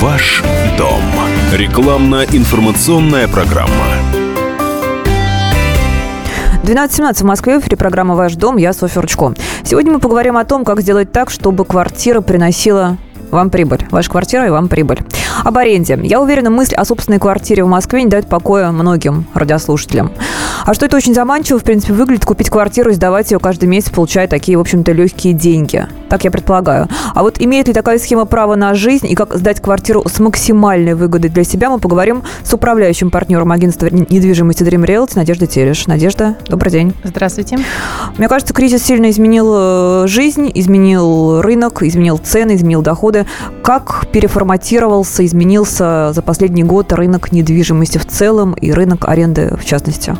Ваш дом. Рекламно-информационная программа. 12.17 в Москве, в эфире программа «Ваш дом», я Софья Ручко. Сегодня мы поговорим о том, как сделать так, чтобы квартира приносила вам прибыль. Ваша квартира и вам прибыль. Об аренде. Я уверена, мысль о собственной квартире в Москве не дает покоя многим радиослушателям. А что это очень заманчиво, в принципе, выглядит купить квартиру и сдавать ее каждый месяц, получая такие, в общем-то, легкие деньги. Так я предполагаю. А вот имеет ли такая схема права на жизнь и как сдать квартиру с максимальной выгодой для себя, мы поговорим с управляющим партнером агентства недвижимости Dream Realty Надеждой Тереш. Надежда, добрый день. Здравствуйте. Мне кажется, кризис сильно изменил э, жизнь, изменил рынок, изменил цены, изменил доходы. Как переформатировался, изменился за последний год рынок недвижимости в целом и рынок аренды в частности?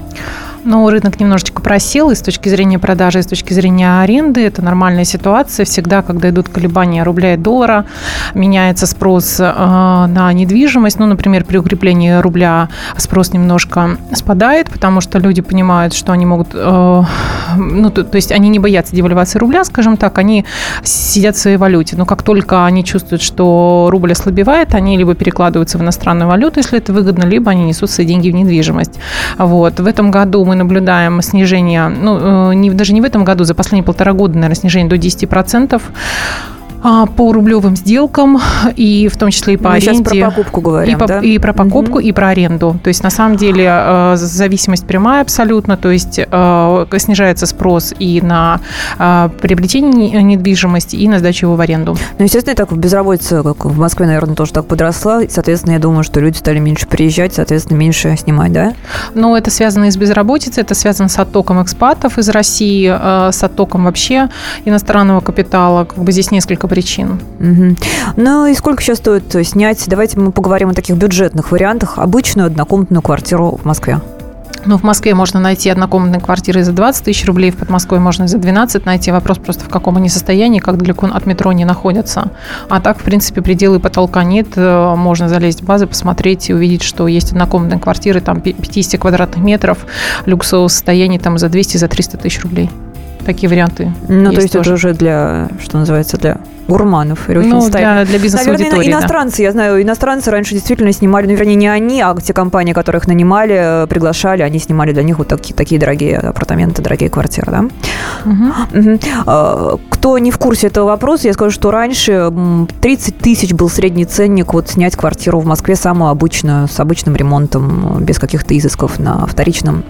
Ну, рынок немножечко просел и с точки зрения продажи, и с точки зрения аренды. Это нормальная ситуация. Всегда, когда идут колебания рубля и доллара, меняется спрос э, на недвижимость. Ну, например, при укреплении рубля спрос немножко спадает, потому что люди понимают, что они могут... Э, ну, то, то есть они не боятся девальвации рубля, скажем так, они сидят в своей валюте. Но как только они чувствуют, что рубль ослабевает, они либо перекладываются в иностранную валюту, если это выгодно, либо они несут свои деньги в недвижимость. Вот. В этом году мы наблюдаем снижение, ну, э, не, даже не в этом году, за последние полтора года, наверное, снижение до 10%. А, по рублевым сделкам, и в том числе и по Мы аренде. сейчас про покупку говорим, и, по, да? и про покупку, угу. и про аренду. То есть, на самом деле, э, зависимость прямая абсолютно, то есть э, снижается спрос и на э, приобретение недвижимости, и на сдачу его в аренду. Ну, естественно, так безработица, как в Москве, наверное, тоже так подросла, и, соответственно, я думаю, что люди стали меньше приезжать, соответственно, меньше снимать, да? Ну, это связано и с безработицей, это связано с оттоком экспатов из России, с оттоком вообще иностранного капитала. Как бы здесь несколько причин. Угу. Ну и сколько сейчас стоит снять? Давайте мы поговорим о таких бюджетных вариантах. Обычную однокомнатную квартиру в Москве. Ну, в Москве можно найти однокомнатные квартиры за 20 тысяч рублей, в Подмосковье можно за 12 найти. Вопрос просто в каком они состоянии, как далеко от метро не находятся. А так, в принципе, пределы потолка нет. Э, можно залезть в базы, посмотреть и увидеть, что есть однокомнатные квартиры, там 50 квадратных метров, люксового состояния там за 200, за 300 тысяч рублей такие варианты. Ну, то есть тоже. это уже для, что называется, для гурманов. Ну, для, для бизнес-аудитории, Наверное, иностранцы, да. я знаю, иностранцы раньше действительно снимали, ну, вернее, не они, а те компании, которых нанимали, приглашали, они снимали для них вот такие, такие дорогие апартаменты, дорогие квартиры, да? Угу. Угу. Кто не в курсе этого вопроса, я скажу, что раньше 30 тысяч был средний ценник вот снять квартиру в Москве самую обычную, с обычным ремонтом, без каких-то изысков на вторичном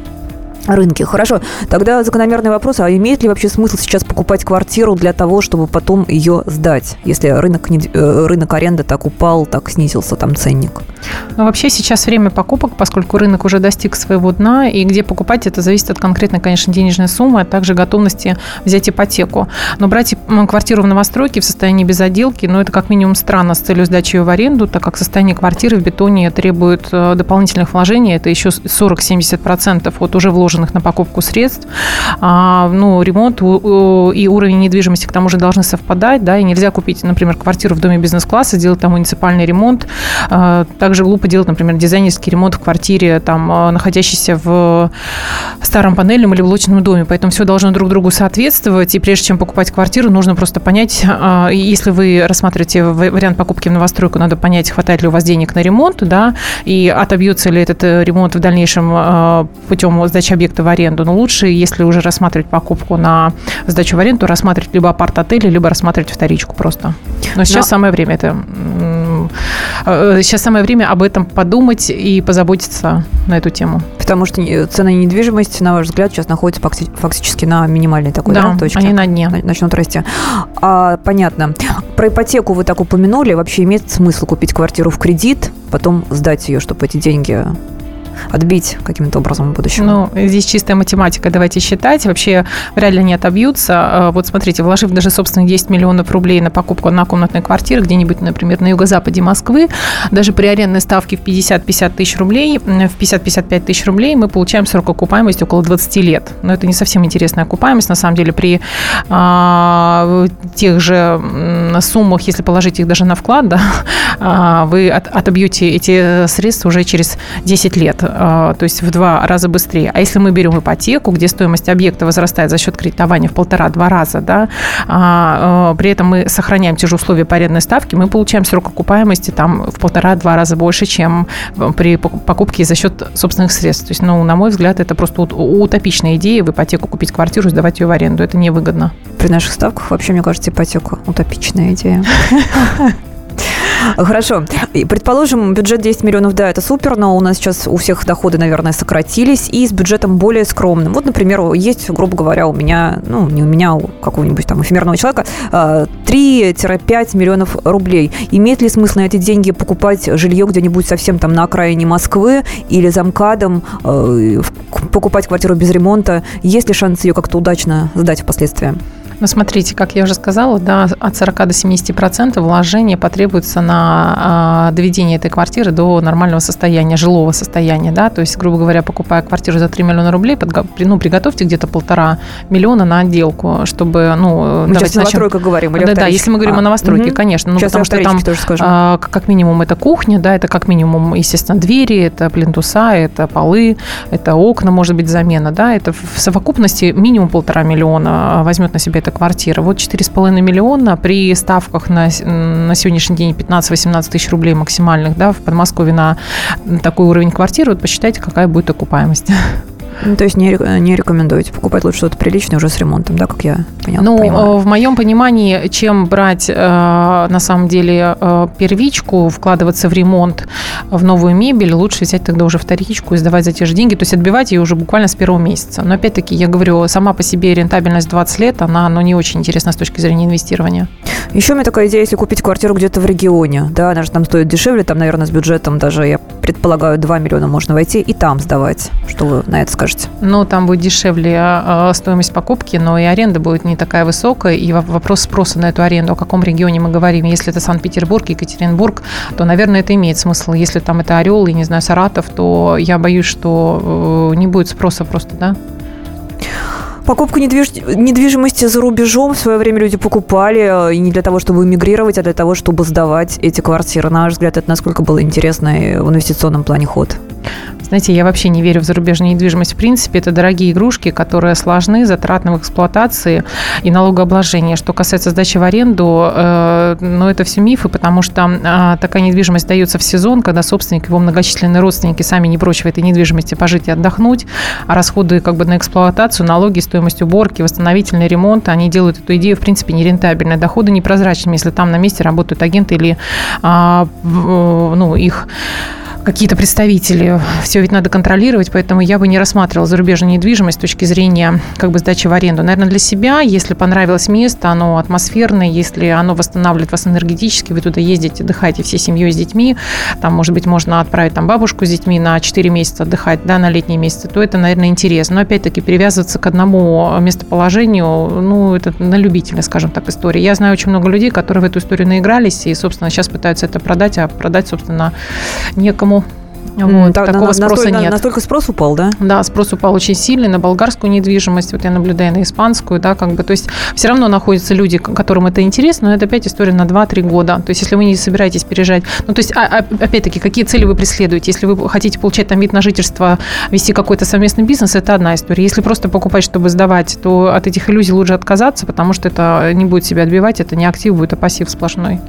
рынке. Хорошо, тогда закономерный вопрос, а имеет ли вообще смысл сейчас покупать квартиру для того, чтобы потом ее сдать, если рынок, э, рынок аренды так упал, так снизился там ценник? Ну, вообще сейчас время покупок, поскольку рынок уже достиг своего дна, и где покупать, это зависит от конкретной, конечно, денежной суммы, а также готовности взять ипотеку. Но брать квартиру в новостройке в состоянии без отделки, ну, это как минимум странно с целью сдачи ее в аренду, так как состояние квартиры в бетоне требует э, дополнительных вложений, это еще 40-70% от уже вложенных вложенных на покупку средств. А, ну, ремонт и уровень недвижимости к тому же должны совпадать, да, и нельзя купить, например, квартиру в доме бизнес-класса, делать там муниципальный ремонт. А, также глупо делать, например, дизайнерский ремонт в квартире, там, а, находящейся в старом панельном или блочном доме. Поэтому все должно друг другу соответствовать. И прежде чем покупать квартиру, нужно просто понять, а, если вы рассматриваете вариант покупки в новостройку, надо понять, хватает ли у вас денег на ремонт, да, и отобьется ли этот э, ремонт в дальнейшем путем сдачи объекта объекта в аренду. Но лучше, если уже рассматривать покупку на сдачу в аренду, рассматривать либо апарт-отели, либо рассматривать вторичку просто. Но сейчас Но... самое время это э, сейчас самое время об этом подумать и позаботиться на эту тему. Потому что цены недвижимости, на ваш взгляд, сейчас находятся фактически на минимальной такой да, да, точке. они на дне. Начнут расти. А, понятно. Про ипотеку вы так упомянули. Вообще имеет смысл купить квартиру в кредит, потом сдать ее, чтобы эти деньги отбить каким-то образом в будущем? Ну, здесь чистая математика, давайте считать. Вообще вряд ли они отобьются. А, вот смотрите, вложив даже собственных 10 миллионов рублей на покупку однокомнатной квартиры где-нибудь, например, на юго-западе Москвы, даже при арендной ставке в 50-50 тысяч рублей, в 50-55 тысяч рублей мы получаем срок окупаемости около 20 лет. Но это не совсем интересная окупаемость. На самом деле при а, тех же суммах, если положить их даже на вклад, да, а, вы от, отобьете эти средства уже через 10 лет. То есть в два раза быстрее. А если мы берем ипотеку, где стоимость объекта возрастает за счет кредитования в полтора-два раза, да, а, при этом мы сохраняем те же условия по арендной ставке, мы получаем срок окупаемости там в полтора-два раза больше, чем при покупке за счет собственных средств. То есть, ну, на мой взгляд, это просто утопичная идея в ипотеку купить квартиру, сдавать ее в аренду. Это невыгодно. При наших ставках вообще, мне кажется, ипотека утопичная идея. Хорошо. Предположим, бюджет 10 миллионов, да, это супер, но у нас сейчас у всех доходы, наверное, сократились, и с бюджетом более скромным. Вот, например, есть, грубо говоря, у меня, ну, не у меня, а у какого-нибудь там эфемерного человека, 3-5 а, миллионов рублей. Имеет ли смысл на эти деньги покупать жилье где-нибудь совсем там на окраине Москвы или за МКАДом, э, покупать квартиру без ремонта? Есть ли шанс ее как-то удачно сдать впоследствии? Ну, смотрите, как я уже сказала, да, от 40 до 70 процентов вложения потребуется на э, доведение этой квартиры до нормального состояния, жилого состояния, да, то есть, грубо говоря, покупая квартиру за 3 миллиона рублей, под, ну, приготовьте где-то полтора миллиона на отделку, чтобы, ну, мы сейчас начнем... новостройка говорим, или Да, да, если мы говорим а, о новостройке, угу. конечно, ну, сейчас потому что там, тоже э, как минимум, это кухня, да, это как минимум, естественно, двери, это плинтуса, это полы, это окна, может быть, замена, да, это в совокупности минимум полтора миллиона возьмет на себя эта квартира. Вот 4,5 миллиона при ставках на, на сегодняшний день 15-18 тысяч рублей максимальных да, в Подмосковье на такой уровень квартиры. Вот посчитайте, какая будет окупаемость. Ну, то есть не, не рекомендуете покупать лучше что-то приличное уже с ремонтом, да, как я поняла? Ну, понимаю. в моем понимании, чем брать э, на самом деле э, первичку, вкладываться в ремонт, в новую мебель, лучше взять тогда уже вторичку и сдавать за те же деньги, то есть отбивать ее уже буквально с первого месяца. Но опять-таки, я говорю, сама по себе рентабельность 20 лет, она ну, не очень интересна с точки зрения инвестирования. Еще у меня такая идея, если купить квартиру где-то в регионе, да, она же там стоит дешевле, там, наверное, с бюджетом даже, я предполагаю, 2 миллиона можно войти и там сдавать. Что вы на это скажете? Ну, там будет дешевле а, стоимость покупки, но и аренда будет не такая высокая, и вопрос спроса на эту аренду, о каком регионе мы говорим. Если это Санкт-Петербург, Екатеринбург, то, наверное, это имеет смысл. Если там это Орел и, не знаю, Саратов, то я боюсь, что э, не будет спроса просто, да? Покупку недвиж... недвижимости за рубежом в свое время люди покупали, э, и не для того, чтобы эмигрировать, а для того, чтобы сдавать эти квартиры. На ваш взгляд, это насколько был интересный в инвестиционном плане ход? Знаете, я вообще не верю в зарубежную недвижимость. В принципе, это дорогие игрушки, которые сложны, затратны в эксплуатации и налогообложении. Что касается сдачи в аренду, э, ну, это все мифы, потому что э, такая недвижимость дается в сезон, когда собственник, его многочисленные родственники сами не прочь в этой недвижимости пожить и отдохнуть, а расходы как бы на эксплуатацию, налоги, стоимость уборки, восстановительный ремонт, они делают эту идею, в принципе, нерентабельной. Доходы непрозрачными, если там на месте работают агенты или а, ну, их какие-то представители. Все ведь надо контролировать, поэтому я бы не рассматривала зарубежную недвижимость с точки зрения как бы сдачи в аренду. Наверное, для себя, если понравилось место, оно атмосферное, если оно восстанавливает вас энергетически, вы туда ездите, отдыхаете всей семьей с детьми, там, может быть, можно отправить там бабушку с детьми на 4 месяца отдыхать, да, на летние месяцы, то это, наверное, интересно. Но, опять-таки, привязываться к одному местоположению, ну, это на любителя, скажем так, история. Я знаю очень много людей, которые в эту историю наигрались и, собственно, сейчас пытаются это продать, а продать, собственно, некому вот, так, такого на, спроса настолько, нет. Настолько спрос упал, да? Да, спрос упал очень сильный на болгарскую недвижимость. Вот я наблюдаю на испанскую, да, как бы. То есть все равно находятся люди, которым это интересно, но это опять история на 2-3 года. То есть если вы не собираетесь переезжать, ну то есть а, а, опять-таки какие цели вы преследуете? Если вы хотите получать там вид на жительство, вести какой-то совместный бизнес, это одна история. Если просто покупать, чтобы сдавать, то от этих иллюзий лучше отказаться, потому что это не будет себя отбивать, это не актив будет, а пассив сплошной.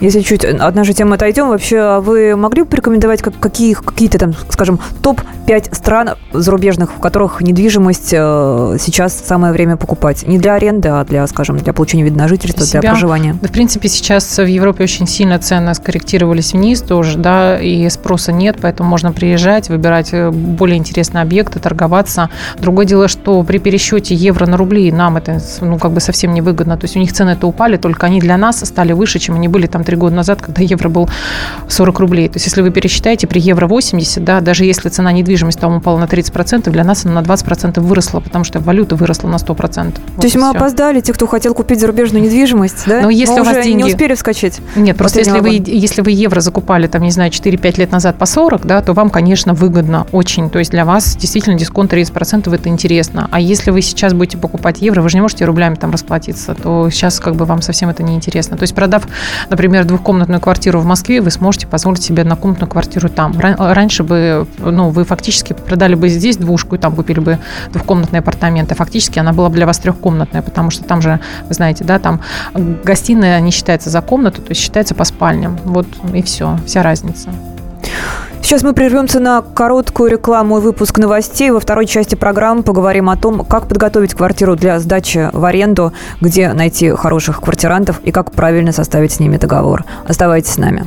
Если чуть одна же тема отойдем, вообще а вы могли бы порекомендовать как, какие, какие-то там, скажем, топ-5 стран зарубежных, в которых недвижимость э, сейчас самое время покупать? Не для аренды, а для, скажем, для получения вида на жительство, для, для проживания. Да, в принципе, сейчас в Европе очень сильно цены скорректировались вниз тоже, да, и спроса нет, поэтому можно приезжать, выбирать э, более интересные объекты, торговаться. Другое дело, что при пересчете евро на рубли нам это, ну, как бы совсем невыгодно. То есть у них цены-то упали, только они для нас стали выше, чем они были там три года назад, когда евро был 40 рублей. То есть если вы пересчитаете, при евро 80, да, даже если цена недвижимости там упала на 30%, для нас она на 20% выросла, потому что валюта выросла на 100%. Вот То есть мы все. опоздали, те, кто хотел купить зарубежную недвижимость, да? Но если мы у вас деньги... не успели вскочить. Нет, просто если вы, если вы евро закупали, там, не знаю, 4-5 лет назад по 40, да, то вам, конечно, выгодно очень. То есть для вас действительно дисконт 30% это интересно. А если вы сейчас будете покупать евро, вы же не можете рублями там расплатиться, то сейчас как бы вам совсем это не интересно. То есть продав, например, например, двухкомнатную квартиру в Москве, вы сможете позволить себе однокомнатную квартиру там. Раньше бы, ну, вы фактически продали бы здесь двушку и там купили бы двухкомнатные апартаменты. Фактически она была бы для вас трехкомнатная, потому что там же, вы знаете, да, там гостиная не считается за комнату, то есть считается по спальням. Вот и все, вся разница. Сейчас мы прервемся на короткую рекламу и выпуск новостей. Во второй части программы поговорим о том, как подготовить квартиру для сдачи в аренду, где найти хороших квартирантов и как правильно составить с ними договор. Оставайтесь с нами.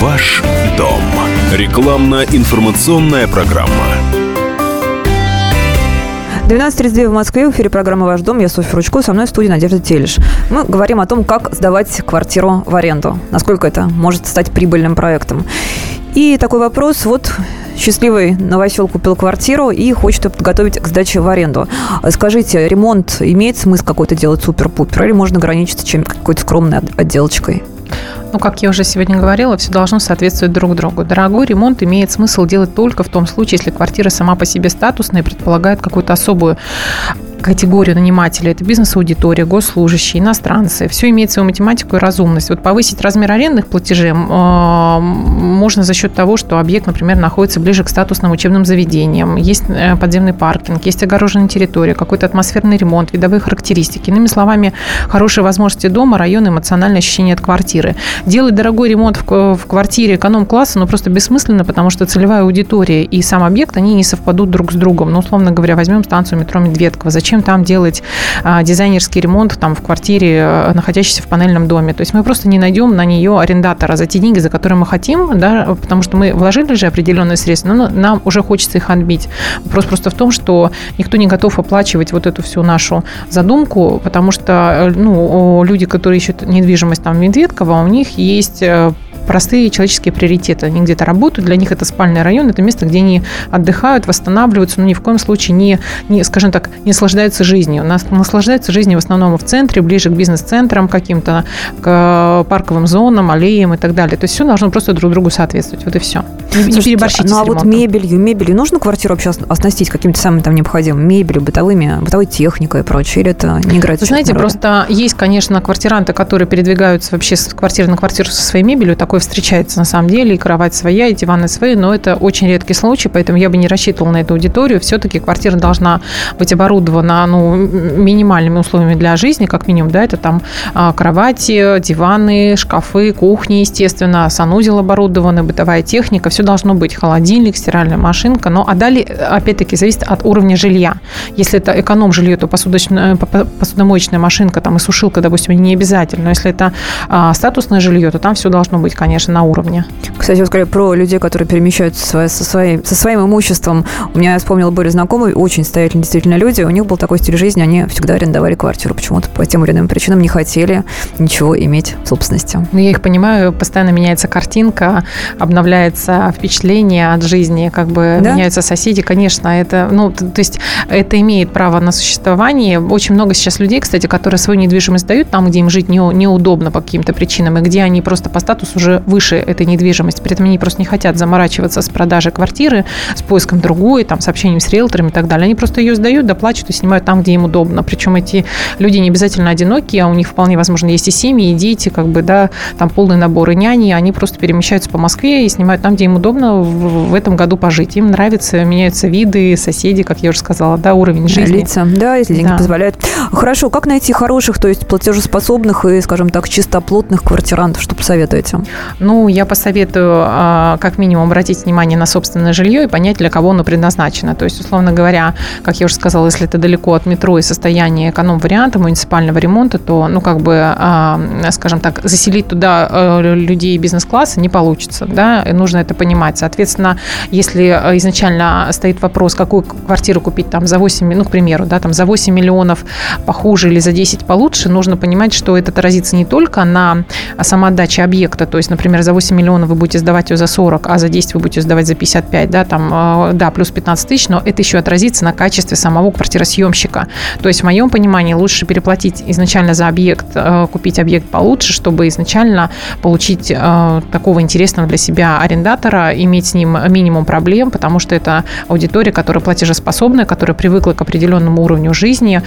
Ваш дом. Рекламно-информационная программа. 12.32 в Москве. В эфире программа «Ваш дом». Я Софья Ручко. Со мной в студии Надежда Телеш. Мы говорим о том, как сдавать квартиру в аренду. Насколько это может стать прибыльным проектом. И такой вопрос. Вот счастливый новосел купил квартиру и хочет ее подготовить к сдаче в аренду. Скажите, ремонт имеет смысл какой-то делать супер-пупер или можно ограничиться чем-то какой-то скромной отделочкой? Ну, как я уже сегодня говорила, все должно соответствовать друг другу. Дорогой ремонт имеет смысл делать только в том случае, если квартира сама по себе статусная и предполагает какую-то особую категорию нанимателей. Это бизнес-аудитория, госслужащие, иностранцы. Все имеет свою математику и разумность. Вот повысить размер арендных платежей э, можно за счет того, что объект, например, находится ближе к статусным учебным заведениям, есть э, подземный паркинг, есть огороженная территория, какой-то атмосферный ремонт, видовые характеристики. Иными словами, хорошие возможности дома, район, эмоциональное ощущение от квартиры. Делать дорогой ремонт в, в квартире эконом-класса, ну, просто бессмысленно, потому что целевая аудитория и сам объект, они не совпадут друг с другом. Ну, условно говоря, возьмем станцию метро Медведково. Зачем зачем там делать а, дизайнерский ремонт там в квартире, а, находящейся в панельном доме. То есть мы просто не найдем на нее арендатора за те деньги, за которые мы хотим, да, потому что мы вложили же определенные средства, но нам уже хочется их отбить. Вопрос просто в том, что никто не готов оплачивать вот эту всю нашу задумку, потому что ну, люди, которые ищут недвижимость там в Медведково, у них есть э, простые человеческие приоритеты. Они где-то работают, для них это спальный район, это место, где они отдыхают, восстанавливаются, но ни в коем случае не, не скажем так, не наслаждаются жизнью. Наслаждаются жизнью в основном в центре, ближе к бизнес-центрам каким-то, к парковым зонам, аллеям и так далее. То есть все должно просто друг другу соответствовать. Вот и все. Не, Слушайте, не переборщите Ну а вот мебелью, мебелью нужно квартиру вообще оснастить каким-то самым там необходимым? Мебелью, бытовыми, бытовой техникой и прочее? Или это не играет? Вы знаете, просто есть, конечно, квартиранты, которые передвигаются вообще с квартиры на квартиру со своей мебелью. Такой такое встречается на самом деле, и кровать своя, и диваны свои, но это очень редкий случай, поэтому я бы не рассчитывала на эту аудиторию. Все-таки квартира должна быть оборудована ну, минимальными условиями для жизни, как минимум, да, это там а, кровати, диваны, шкафы, кухни, естественно, санузел оборудованный, бытовая техника, все должно быть, холодильник, стиральная машинка, но а далее, опять-таки, зависит от уровня жилья. Если это эконом-жилье, то посудочная, посудомоечная машинка там и сушилка, допустим, не обязательно, но если это а, статусное жилье, то там все должно быть, конечно, конечно, на уровне. Кстати, вот скорее про людей, которые перемещаются со, своим, со своим имуществом. У меня, я вспомнила, были знакомые, очень состоятельные действительно люди. У них был такой стиль жизни, они всегда арендовали квартиру. Почему-то по тем или иным причинам не хотели ничего иметь в собственности. Ну, я их понимаю, постоянно меняется картинка, обновляется впечатление от жизни, как бы да? меняются соседи. Конечно, это, ну, то есть это имеет право на существование. Очень много сейчас людей, кстати, которые свою недвижимость дают там, где им жить не, неудобно по каким-то причинам, и где они просто по статусу уже выше этой недвижимости. При этом они просто не хотят заморачиваться с продажей квартиры, с поиском другой, там, с общением с риэлторами и так далее. Они просто ее сдают, доплачивают и снимают там, где им удобно. Причем эти люди не обязательно одинокие, а у них вполне возможно есть и семьи, и дети, как бы, да, там полный набор и няни. Они просто перемещаются по Москве и снимают там, где им удобно в, в этом году пожить. Им нравится, меняются виды, соседи, как я уже сказала, да, уровень жизни. Лица, да, если деньги да. позволяют. Хорошо, как найти хороших, то есть платежеспособных и, скажем так, чистоплотных квартирантов, что посоветуете? Ну, я посоветую а, как минимум обратить внимание на собственное жилье и понять, для кого оно предназначено. То есть, условно говоря, как я уже сказала, если это далеко от метро и состояние эконом-варианта муниципального ремонта, то, ну, как бы, а, скажем так, заселить туда э, людей бизнес-класса не получится, да, и нужно это понимать. Соответственно, если изначально стоит вопрос, какую квартиру купить там за 8, ну, к примеру, да, там за 8 миллионов похуже или за 10 получше, нужно понимать, что это отразится не только на самоотдаче объекта, то есть, например, за 8 миллионов вы будете сдавать ее за 40, а за 10 вы будете сдавать за 55, да, там, э, да, плюс 15 тысяч, но это еще отразится на качестве самого квартиросъемщика. То есть, в моем понимании, лучше переплатить изначально за объект, э, купить объект получше, чтобы изначально получить такого интересного для себя арендатора, иметь с ним минимум проблем, потому что это аудитория, которая платежеспособная, которая привыкла к определенному уровню жизни,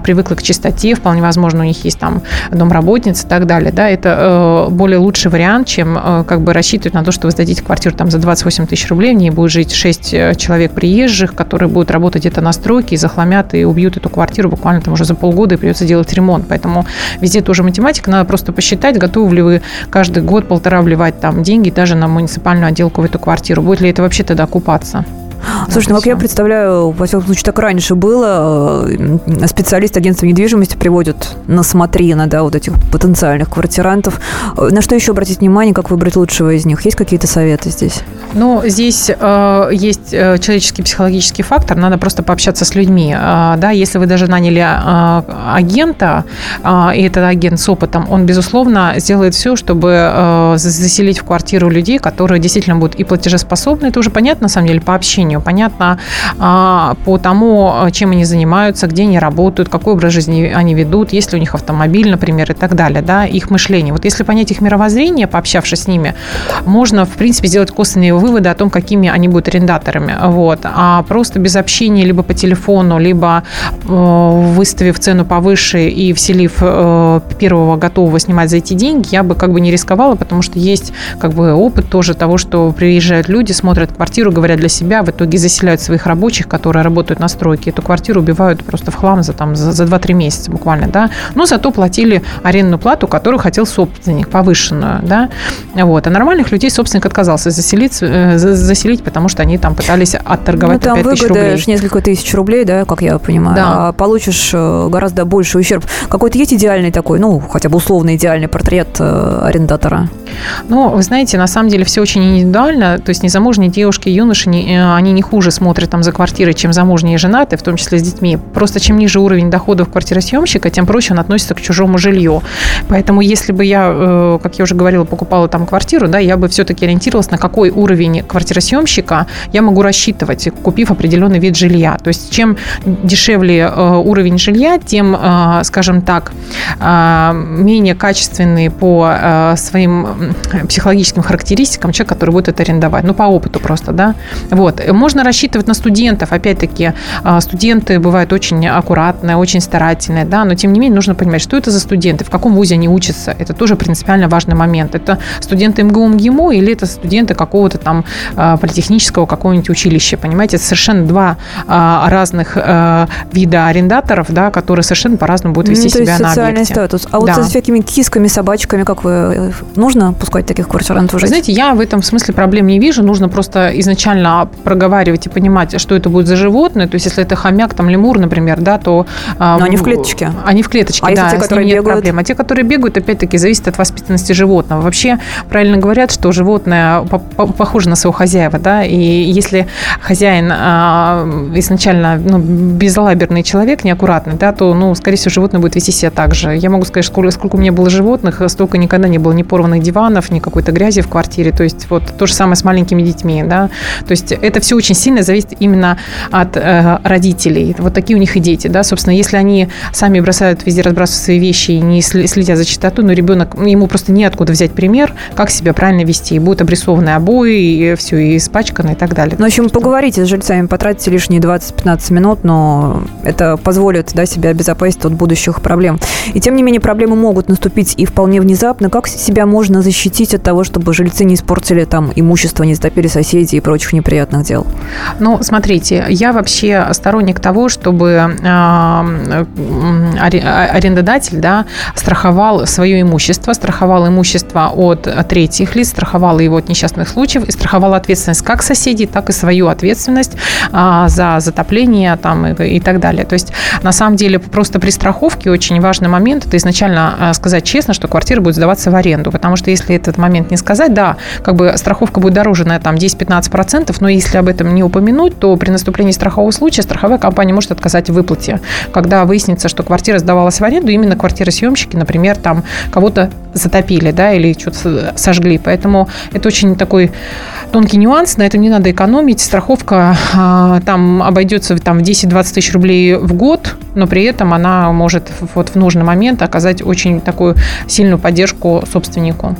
привыкла к чистоте, вполне возможно, у них есть там домработницы и так далее. Да, это более лучший вариант, чем как бы рассчитывать на то, что вы сдадите квартиру там за 28 тысяч рублей, в ней будет жить 6 э, человек приезжих, которые будут работать где-то на стройке и захламят и убьют эту квартиру буквально там уже за полгода и придется делать ремонт. Поэтому везде тоже математика, надо просто посчитать, готовы ли вы каждый год полтора вливать там деньги даже на муниципальную отделку в эту квартиру. Будет ли это вообще тогда окупаться? Слушай, ну как я представляю, во всяком случае, так раньше было, э, специалисты агентства недвижимости приводят на смотрина, да, вот этих потенциальных квартирантов. Э, на что еще обратить внимание, как выбрать лучшего из них? Есть какие-то советы здесь? Ну, здесь э, есть э, человеческий психологический фактор, надо просто пообщаться с людьми. Э, да, если вы даже наняли э, агента, э, и этот агент с опытом, он, безусловно, сделает все, чтобы э, заселить в квартиру людей, которые действительно будут и платежеспособны, это уже понятно, на самом деле, по общению образованию. Понятно а, по тому, чем они занимаются, где они работают, какой образ жизни они ведут, есть ли у них автомобиль, например, и так далее, да, их мышление. Вот если понять их мировоззрение, пообщавшись с ними, можно, в принципе, сделать косвенные выводы о том, какими они будут арендаторами. Вот. А просто без общения либо по телефону, либо э, выставив цену повыше и вселив э, первого готового снимать за эти деньги, я бы как бы не рисковала, потому что есть как бы опыт тоже того, что приезжают люди, смотрят квартиру, говорят для себя, в итоге заселяют своих рабочих, которые работают на стройке. Эту квартиру убивают просто в хлам за, там, за, за 2-3 месяца буквально, да. Но зато платили арендную плату, которую хотел собственник, повышенную, да. Вот. А нормальных людей собственник отказался заселить, э, заселить потому что они там пытались отторговать ну, там 5 тысяч рублей. несколько тысяч рублей, да, как я понимаю, да. а получишь э, гораздо больше ущерб. Какой-то есть идеальный такой, ну, хотя бы условно идеальный портрет э, арендатора? Ну, вы знаете, на самом деле все очень индивидуально. То есть незамужние девушки юноши, они они не хуже смотрят там за квартирой, чем замужние и женатые, в том числе с детьми. Просто чем ниже уровень доходов квартиросъемщика, тем проще он относится к чужому жилью. Поэтому если бы я, э, как я уже говорила, покупала там квартиру, да, я бы все-таки ориентировалась на какой уровень квартиросъемщика я могу рассчитывать, купив определенный вид жилья. То есть чем дешевле э, уровень жилья, тем, э, скажем так, менее качественный по своим психологическим характеристикам человек, который будет это арендовать. Ну, по опыту просто, да. Вот. Можно рассчитывать на студентов. Опять-таки, а, студенты бывают очень аккуратные, очень старательные, да, но тем не менее нужно понимать, что это за студенты, в каком вузе они учатся. Это тоже принципиально важный момент. Это студенты МГУ, МГИМО или это студенты какого-то там а, политехнического какого-нибудь училища, понимаете? Это совершенно два а, разных вида арендаторов, да, которые совершенно по-разному будут вести ну, себя на социальный объекте. статус. А вот да. со всякими кисками, собачками, как вы, э, нужно пускать таких квартирантов жить? Знаете, я в этом смысле проблем не вижу. Нужно просто изначально проговаривать и понимать, что это будет за животное. То есть, если это хомяк, там лемур, например, да, то... А, Но они в клеточке. Они в клеточке, а да, те, которые нет бегают? проблем. А те, которые бегают, опять-таки, зависит от воспитанности животного. Вообще, правильно говорят, что животное похоже на своего хозяева, да, и если хозяин а, изначально ну, безалаберный человек, неаккуратный, да, то, ну, скорее всего, животное будет вести себя так же. Я могу сказать, сколько, сколько у меня было животных, столько никогда не было ни порванных диванов, ни какой-то грязи в квартире. То есть, вот то же самое с маленькими детьми, да. То есть, это все очень сильно зависит именно от э, родителей. Вот такие у них и дети, да, собственно, если они сами бросают везде разбрасывают свои вещи и не следят за чистоту, но ребенок, ему просто неоткуда взять пример, как себя правильно вести. И будут обрисованы обои, и все, и испачкано, и так далее. Ну, в общем, поговорите с жильцами, потратите лишние 20-15 минут, но это позволит да, себя обезопасить от будущих проблем. И тем не менее, проблемы могут наступить и вполне внезапно. Как себя можно защитить от того, чтобы жильцы не испортили там имущество, не затопили соседей и прочих неприятных дел? Ну, смотрите, я вообще сторонник того, чтобы э, арендодатель да, страховал свое имущество, страховал имущество от третьих лиц, страховал его от несчастных случаев и страховал ответственность как соседей, так и свою ответственность а, за затопление там, и, и так далее. То есть, на самом деле, просто при страховке очень важный момент – это изначально а, сказать честно, что квартира будет сдаваться в аренду, потому что если этот момент не сказать, да, как бы страховка будет дороже на там 10-15%, но если об этом не упомянуть, то при наступлении страхового случая страховая компания может отказать в выплате. Когда выяснится, что квартира сдавалась в аренду, именно квартиры-съемщики, например, там кого-то затопили, да, или что-то сожгли. Поэтому это очень такой тонкий нюанс, на этом не надо экономить. Страховка а, там обойдется там, в 10-20 тысяч рублей в год, но при этом она может вот в нужный момент оказать очень такую сильную поддержку собственнику.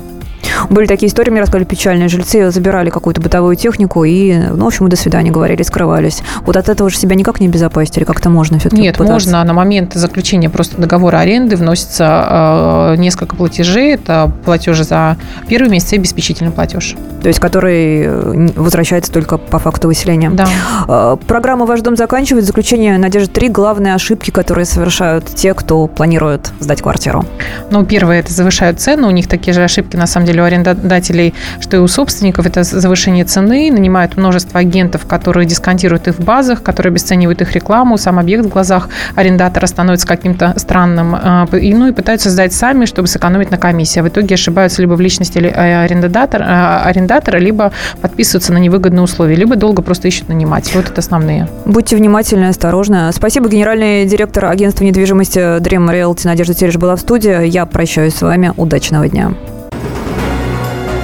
Были такие истории, мне рассказали, печальные. Жильцы забирали какую-то бытовую технику и, ну, в общем, до свидания говорили, скрывались. Вот от этого же себя никак не обезопасить или как-то можно все-таки Нет, пытаться? можно. На момент заключения просто договора аренды вносится э, несколько платежей. Это платежи за первый месяц и обеспечительный платеж. То есть, который э, возвращается только по факту выселения. Да. Э, программа «Ваш дом» заканчивает. Заключение «Надежда» три главные ошибки, которые совершают те, кто планирует сдать квартиру. Ну, первое – это завышают цену. У них такие же ошибки, на самом деле, у арендодателей, что и у собственников, это завышение цены, нанимают множество агентов, которые дисконтируют их в базах, которые обесценивают их рекламу, сам объект в глазах арендатора становится каким-то странным, а, и, ну и пытаются сдать сами, чтобы сэкономить на комиссии. А в итоге ошибаются либо в личности э, арендатора, а, арендатора либо подписываются на невыгодные условия, либо долго просто ищут нанимать. Вот это основные. Будьте внимательны, осторожны. Спасибо, генеральный директор агентства недвижимости Dream Realty Надежда Тереш была в студии. Я прощаюсь с вами. Удачного дня.